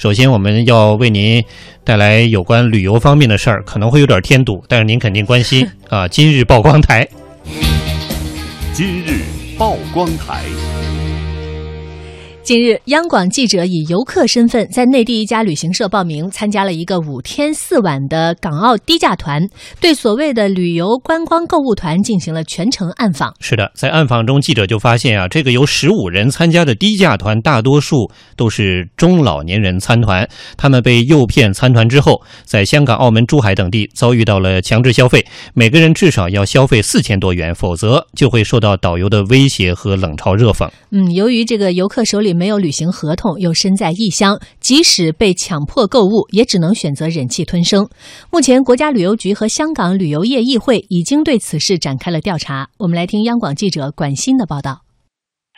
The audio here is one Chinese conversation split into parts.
首先，我们要为您带来有关旅游方面的事儿，可能会有点添堵，但是您肯定关心 啊。今日曝光台，今日曝光台。近日，央广记者以游客身份在内地一家旅行社报名，参加了一个五天四晚的港澳低价团，对所谓的旅游观光购物团进行了全程暗访。是的，在暗访中，记者就发现啊，这个由十五人参加的低价团，大多数都是中老年人参团，他们被诱骗参团之后，在香港、澳门、珠海等地遭遇到了强制消费，每个人至少要消费四千多元，否则就会受到导游的威胁和冷嘲热讽。嗯，由于这个游客手里没有履行合同，又身在异乡，即使被强迫购物，也只能选择忍气吞声。目前，国家旅游局和香港旅游业议会已经对此事展开了调查。我们来听央广记者管欣的报道。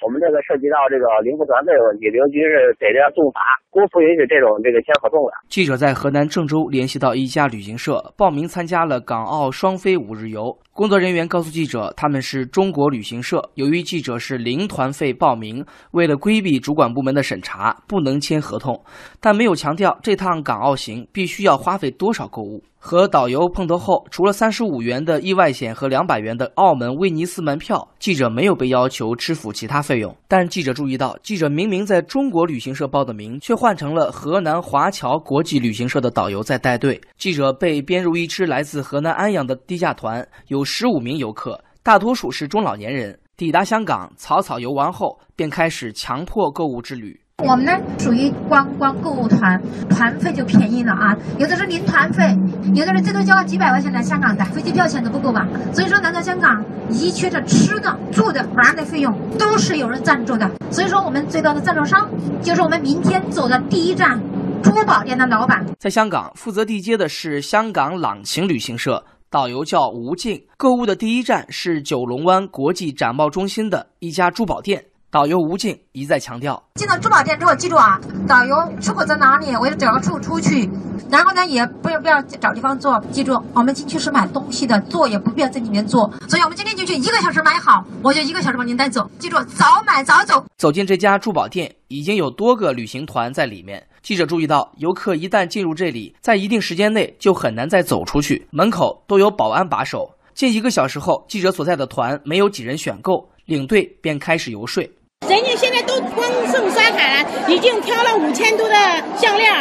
我们这个涉及到这个零服团费问题，旅游局是给这样重罚，公司允许这种这个签合同的。记者在河南郑州联系到一家旅行社，报名参加了港澳双飞五日游。工作人员告诉记者，他们是中国旅行社。由于记者是零团费报名，为了规避主管部门的审查，不能签合同，但没有强调这趟港澳行必须要花费多少购物。和导游碰头后，除了三十五元的意外险和两百元的澳门威尼斯门票，记者没有被要求支付其他费用。但记者注意到，记者明明在中国旅行社报的名，却换成了河南华侨国际旅行社的导游在带队。记者被编入一支来自河南安阳的低价团，有十五名游客，大多数是中老年人。抵达香港，草草游玩后，便开始强迫购物之旅。我们呢属于观光购物团，团费就便宜了啊，有的是零团费，有的人最多交个几百块钱来香港的飞机票钱都不够吧？所以说来到香港，一切的吃的、住的、玩的费用都是有人赞助的。所以说我们最大的赞助商就是我们明天走的第一站珠宝店的老板。在香港，负责地接的是香港朗晴旅行社，导游叫吴静。购物的第一站是九龙湾国际展贸中心的一家珠宝店。导游吴静一再强调：进了珠宝店之后，记住啊，导游出口在哪里？我要找个处出去。然后呢，也不要不要找地方坐。记住，我们进去是买东西的，坐也不必要在里面坐。所以我们今天进去一个小时买好，我就一个小时把您带走。记住，早买早走。走进这家珠宝店，已经有多个旅行团在里面。记者注意到，游客一旦进入这里，在一定时间内就很难再走出去，门口都有保安把守。近一个小时后，记者所在的团没有几人选购，领队便开始游说。人家现在都光剩刷卡了，已经挑了五千多的项链，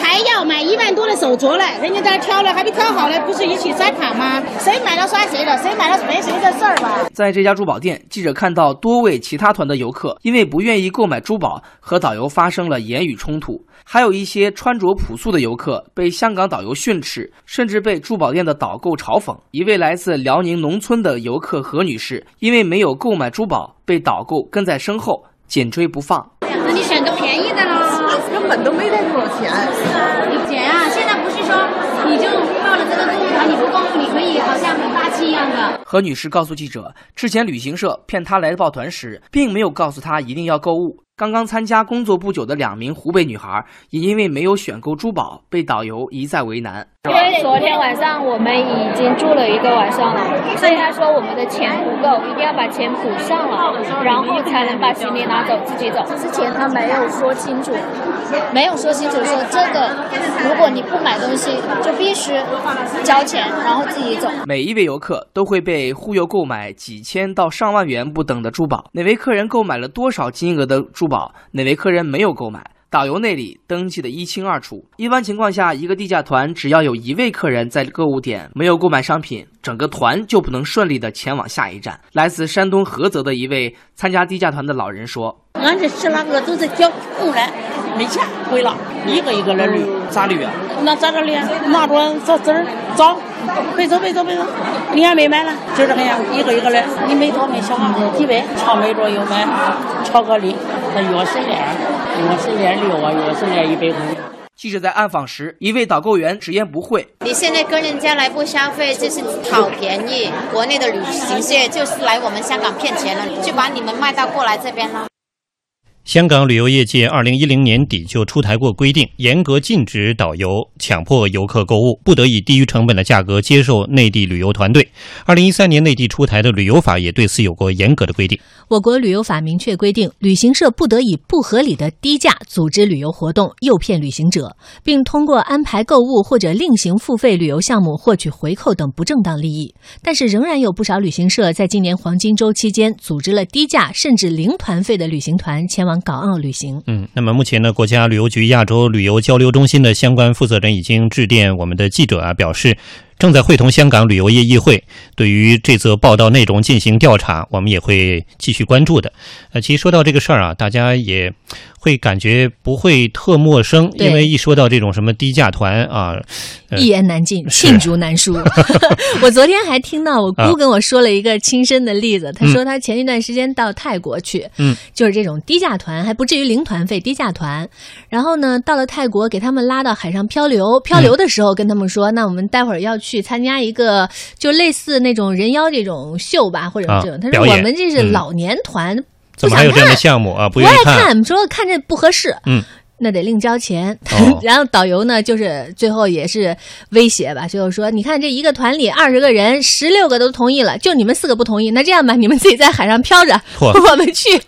还要买一万多的手镯嘞。人家在那挑了，还没挑好呢，不是一起刷卡吗？谁买了刷谁的，谁买了没谁的事儿吧。在这家珠宝店，记者看到多位其他团的游客因为不愿意购买珠宝，和导游发生了言语冲突。还有一些穿着朴素的游客被香港导游训斥，甚至被珠宝店的导购嘲讽。一位来自辽宁农村的游客何女士，因为没有购买珠宝，被导购跟在身后紧追不放。那你选个便宜的喽，根本都没带多少钱。姐啊，现在不是说你就报了这个购物团，你不购物你可以好像很霸气一样的。何女士告诉记者，之前旅行社骗她来报团时，并没有告诉她一定要购物。刚刚参加工作不久的两名湖北女孩，也因为没有选购珠宝，被导游一再为难。因为昨天晚上我们已经住了一个晚上了，所以他说我们的钱不够，一定要把钱补上了，然后才能把行李拿走，自己走。之前他没有说清楚，没有说清楚说这个，如果你不买东西，就必须交钱，然后自己走。每一位游客都会被忽悠购买几千到上万元不等的珠宝，哪位客人购买了多少金额的珠宝，哪位客人没有购买？导游那里登记的一清二楚。一般情况下，一个地价团只要有一位客人在购物点没有购买商品，整个团就不能顺利的前往下一站。来自山东菏泽的一位参加地价团的老人说：“俺这十来个都是交够了，没钱回了，一个一个来捋，咋捋啊？那咋个捋？拿着这字儿找，别走别走别走，你还没买呢，就这个样，一个一个来。你没多没少啊，几百，巧梅着又买巧克力，那钥匙链。”钥匙链六啊，我是连一百块。记者在暗访时，一位导购员直言不讳：“你现在跟人家来不消费，就是讨便宜。国内的旅行社就是来我们香港骗钱了，就把你们卖到过来这边了。”香港旅游业界二零一零年底就出台过规定，严格禁止导游强迫游客购物，不得以低于成本的价格接受内地旅游团队。二零一三年内地出台的旅游法也对此有过严格的规定。我国旅游法明确规定，旅行社不得以不合理的低价组织旅游活动，诱骗旅行者，并通过安排购物或者另行付费旅游项目获取回扣等不正当利益。但是，仍然有不少旅行社在今年黄金周期间组织了低价甚至零团费的旅行团前往港澳旅行。嗯，那么目前呢，国家旅游局亚洲旅游交流中心的相关负责人已经致电我们的记者啊，表示正在会同香港旅游业议会对于这则报道内容进行调查，我们也会继续关注的。呃，其实说到这个事儿啊，大家也会感觉不会特陌生，因为一说到这种什么低价团啊，呃一言难尽，罄竹难书。我昨天还听到我啊姑跟我说了一个亲身的例子，她说她前一段时间到泰国去，嗯，就是这种低价团，还不至于零团费，低价团。然后呢，到了泰国给他们拉到海上漂流，漂流的时候跟他们说，那我们待会儿要去参加一个就类似那种人妖这种秀吧，或者啊这种。他说我们这是嗯老年团，怎么还有这样的项目啊？不不愿意爱看，说看这不合适。嗯。那得另交钱，哦 然后导游呢，就是最后也是威胁吧，就是说，你看这一个团里二十个人，十六个都同意了，就你们四个不同意，那这样吧，你们自己在海上漂着，我们去。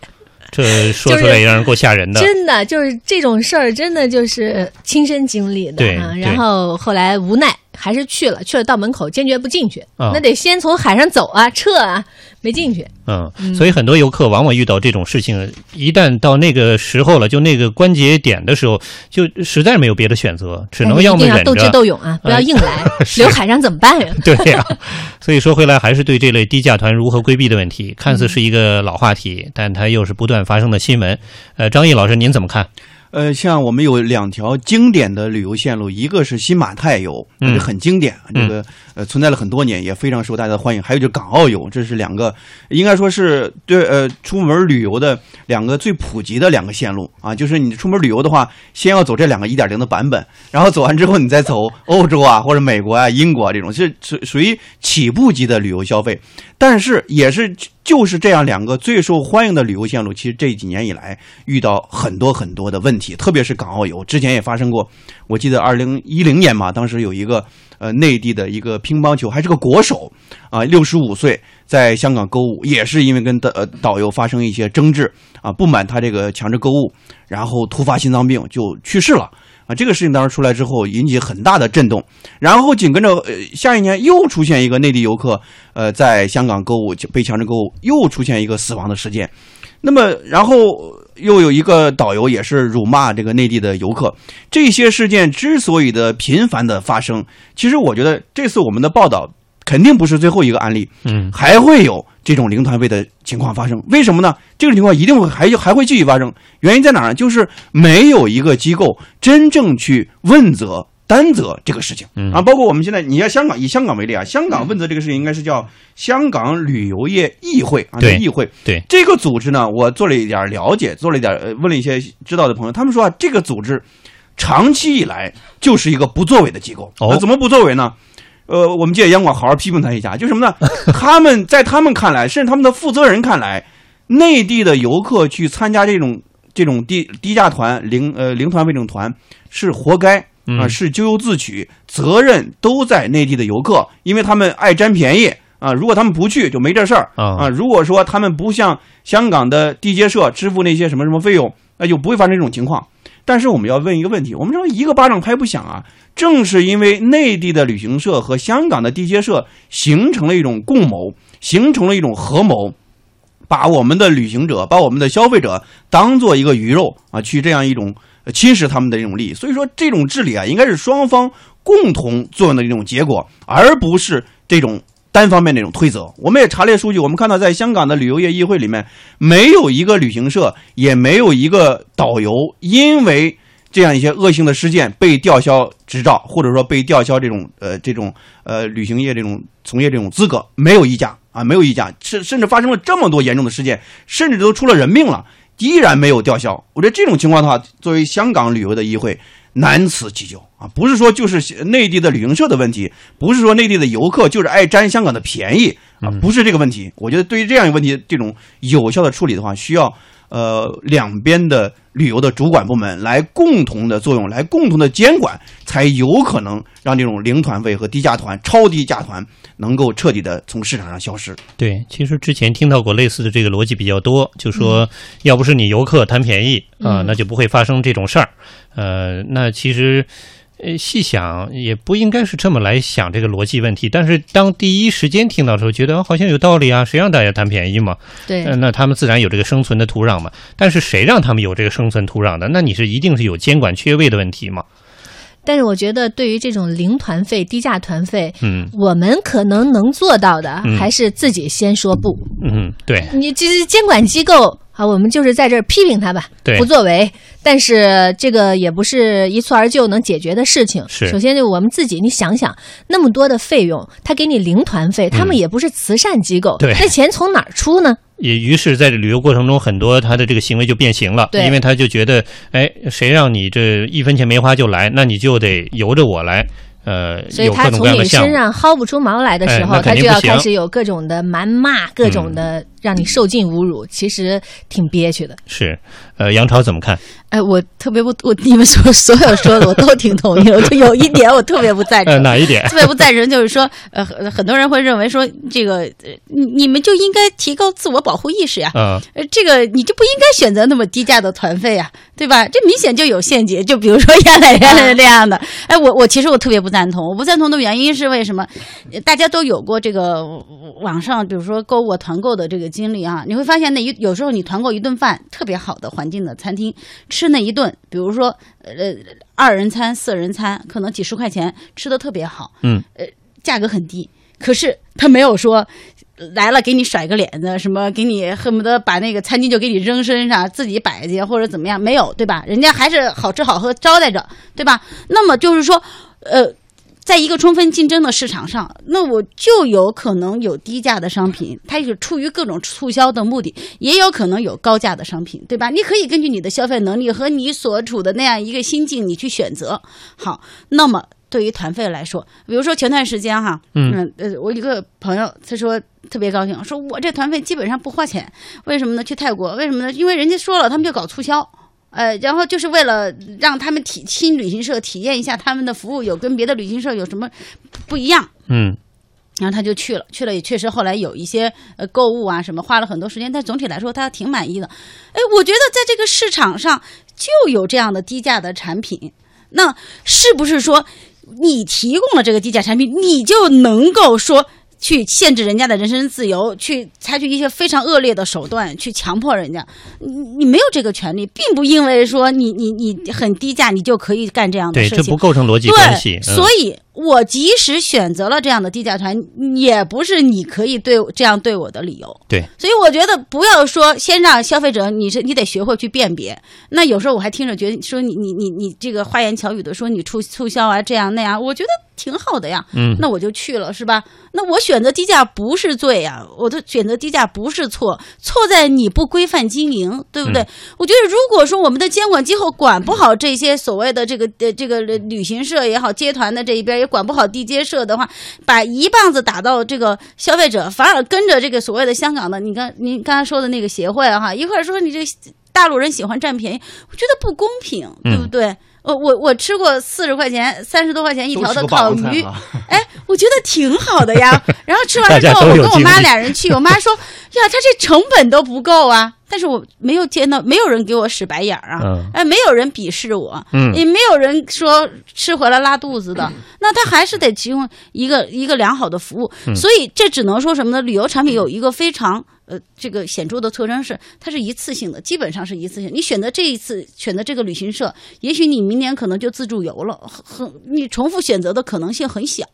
这说出来也让人够吓人的。真的就是这种事儿，真的就是亲身经历的啊。对对然后后来无奈还是去了，去了到门口坚决不进去，啊那得先从海上走啊，撤啊，没进去。嗯，所以很多游客往往遇到这种事情，一旦到那个时候了，就那个关节点的时候，就实在没有别的选择，只能要么斗智。斗勇啊，不要哎硬来，是 留海上怎么办呀？对呀、所以说回来还是对这类低价团如何规避的问题，看似是一个老话题，但它又是不断发生的新闻。呃，张毅老师您怎么看？呃，像我们有两条经典的旅游线路，一个是新马泰游，嗯这很经典，这个呃存在了很多年，也非常受大家的欢迎。还有就是港澳游，这是两个应该说是对呃出门旅游的两个最普及的两个线路啊。就是你出门旅游的话，先要走这两个一点零的版本，然后走完之后你再走欧洲啊或者美国啊、英国啊这种，是属属于起步级的旅游消费。但是也是就是这样两个最受欢迎的旅游线路，其实这几年以来遇到很多很多的问题，特别是港澳游，之前也发生过。我记得二零一零年嘛，当时有一个呃内地的一个乒乓球还是个国手啊，六十五岁在香港购物，也是因为跟导呃导游发生一些争执啊，不满他这个强制购物，然后突发心脏病就去世了。啊，这个事情当时出来之后，引起很大的震动。然后紧跟着，呃，下一年又出现一个内地游客，呃，在香港购物就被强制购物，又出现一个死亡的事件。那么，然后又有一个导游也是辱骂这个内地的游客。这些事件之所以的频繁的发生，其实我觉得这次我们的报道肯定不是最后一个案例，嗯，还会有这种零团费的情况发生。为什么呢？这个情况一定会还还会继续发生。原因在哪儿呢？就是没有一个机构真正去问责。担责这个事情嗯啊，包括我们现在，你要香港以香港为例啊，香港问责这个事情应该是叫香港旅游业议会啊，对议会。对，这个组织呢，我做了一点了解，做了一点呃问了一些知道的朋友，他们说啊，这个组织长期以来就是一个不作为的机构。哦那怎么不作为呢？呃，我们借央广好好批评他一下，就什么呢？他们在他们看来，甚至他们的负责人看来，内地的游客去参加这种这种低低价团、零呃零团费这种团是活该啊、嗯是咎由自取，责任都在内地的游客，因为他们爱占便宜啊。如果他们不去，就没这事儿啊啊。如果说他们不向香港的地接社支付那些什么什么费用，那就不会发生这种情况。但是我们要问一个问题，我们说一个巴掌拍不响啊，正是因为内地的旅行社和香港的地接社形成了一种共谋，形成了一种合谋，把我们的旅行者、把我们的消费者当做一个鱼肉啊，去这样一种侵蚀他们的这种利益。所以说，这种治理啊，应该是双方共同作用的一种结果，而不是这种单方面那种推责。我们也查了数据，我们看到在香港的旅游业议会里面，没有一个旅行社，也没有一个导游因为这样一些恶性的事件被吊销执照，或者说被吊销这种呃这种呃旅行业这种从业这种资格，没有一家啊，没有一家，甚甚至发生了这么多严重的事件，甚至都出了人命了，依然没有吊销。我觉得这种情况的话，作为香港旅游的议会。难辞其咎啊！不是说就是内地的旅行社的问题，不是说内地的游客就是爱占香港的便宜啊，不是这个问题。我觉得对于这样一个问题，这种有效的处理的话，需要呃两边的旅游的主管部门来共同的作用，来共同的监管，才有可能让这种零团费和低价团、超低价团能够彻底的从市场上消失。对，其实之前听到过类似的这个逻辑比较多，就说要不是你游客贪便宜啊、嗯那就不会发生这种事儿。呃，那其实。呃，细想也不应该是这么来想这个逻辑问题，但是当第一时间听到的时候，觉得、哦好像有道理啊，谁让大家贪便宜嘛？对呃那他们自然有这个生存的土壤嘛。但是谁让他们有这个生存土壤的？那你是一定是有监管缺位的问题嘛？但是我觉得，对于这种零团费、低价团费，嗯我们可能能做到的，嗯还是自己先说不。嗯，对，你这是监管机构啊，我们就是在这儿批评他吧，对不作为。但是这个也不是一蹴而就能解决的事情。是首先就我们自己，你想想，那么多的费用，他给你零团费，他们也不是慈善机构，嗯对那钱从哪儿出呢？也于是在这旅游过程中，很多他的这个行为就变形了，对因为他就觉得，哎，谁让你这一分钱没花就来，那你就得由着我来，呃，所以他从你。身上薅不出毛来的时候，哎他就要开始有各种的谩骂，各种的让你受尽侮辱，其实挺憋屈的。是，呃，杨超怎么看？哎，我特别不，我你们所所有说的我都挺同意的，就有一点我特别不赞成。呃，哪一点？特别不赞成，就是说，呃，很很多人会认为说，这个，呃你你们就应该提高自我保护意识呀，啊、呃，这个你就不应该选择那么低价的团费呀，对吧？这明显就有陷阱，就比如说原来原来那样的。哎，我我其实我特别不赞同，我不赞同的原因是为什么？呃大家都有过这个网上，比如说购物啊团购的这个经历啊，你会发现那一有时候你团购一顿饭，特别好的环境的餐厅，吃那一顿，比如说呃二人餐、四人餐，可能几十块钱，吃的特别好，嗯，呃，价格很低，可是他没有说。来了，给你甩个脸子，什么给你恨不得把那个餐巾就给你扔身上，自己摆去或者怎么样？没有，对吧？人家还是好吃好喝招待着，对吧？那么就是说，呃，在一个充分竞争的市场上，那我就有可能有低价的商品，它是出于各种促销的目的，也有可能有高价的商品，对吧？你可以根据你的消费能力和你所处的那样一个心境，你去选择。好，那么。对于团费来说，比如说前段时间哈，嗯呃，我一个朋友他说特别高兴，说我这团费基本上不花钱，为什么呢？去泰国，为什么呢？因为人家说了，他们就搞促销，呃，然后就是为了让他们体新旅行社体验一下他们的服务有跟别的旅行社有什么不一样。嗯然后他就去了，去了也确实后来有一些呃购物啊什么，花了很多时间，但总体来说他挺满意的。哎，我觉得在这个市场上就有这样的低价的产品，那是不是说你提供了这个低价产品，你就能够说去限制人家的人身自由，去采取一些非常恶劣的手段去强迫人家？你你没有这个权利，并不因为说你你你很低价，你就可以干这样的，事情。这不构成逻辑对，关系。嗯、所以我即使选择了这样的低价团，也不是你可以对这样对我的理由。对，所以我觉得不要说先让消费者，你是你得学会去辨别。那有时候我还听着觉得说你你你你这个花言巧语的说你促促销啊这样那样，我觉得挺好的呀。嗯那我就去了是吧？那我选择低价不是罪呀，我的选择低价不是错，错在你不规范经营，对不对？嗯我觉得如果说我们的监管机构管不好这些所谓的这个呃这个旅行社也好，接团的这一边也管不好地接社的话，把一棒子打到这个消费者，反而跟着这个所谓的香港的，你刚您刚才说的那个协会哈，一会儿说你这大陆人喜欢占便宜，我觉得不公平，对不对？我我我吃过四十块钱、三十多块钱一条的烤鱼，哎，我觉得挺好的呀。然后吃完了之后，我跟我妈俩人去，我妈说：“呀，他这成本都不够啊。”但是我没有见到，没有人给我使白眼儿啊，嗯哎，没有人鄙视我，嗯也没有人说吃回来拉肚子的。那他还是得提供一个一个良好的服务，嗯所以这只能说什么呢？旅游产品有一个非常。呃，这个显著的特征是，它是一次性的，基本上是一次性。你选择这一次选择这个旅行社，也许你明年可能就自助游了，很你重复选择的可能性很小。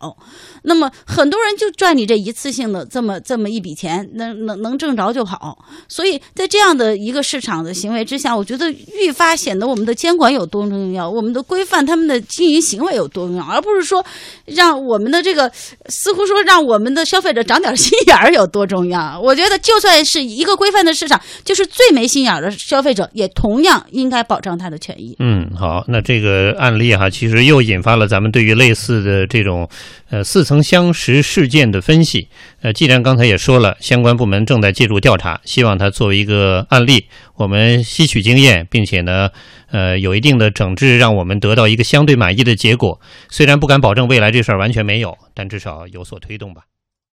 那么很多人就赚你这一次性的这么这么一笔钱，能能能挣着就好。所以在这样的一个市场的行为之下，我觉得愈发显得我们的监管有多重要，我们的规范他们的经营行为有多重要，而不是说让我们的这个似乎说让我们的消费者长点心眼儿有多重要？我觉得就算是一个规范的市场，就是最没心眼儿的消费者也同样应该保障他的权益。嗯，好，那这个案例哈，其实又引发了咱们对于类似的这种呃似曾相识事件的分析。呃，既然刚才也说了，相关部门正在介入调查，希望它作为一个案例，我们吸取经验，并且呢，呃，有一定的整治，让我们得到一个相对满意的结果。虽然不敢保证未来这事儿完全没有，但至少有所推动吧。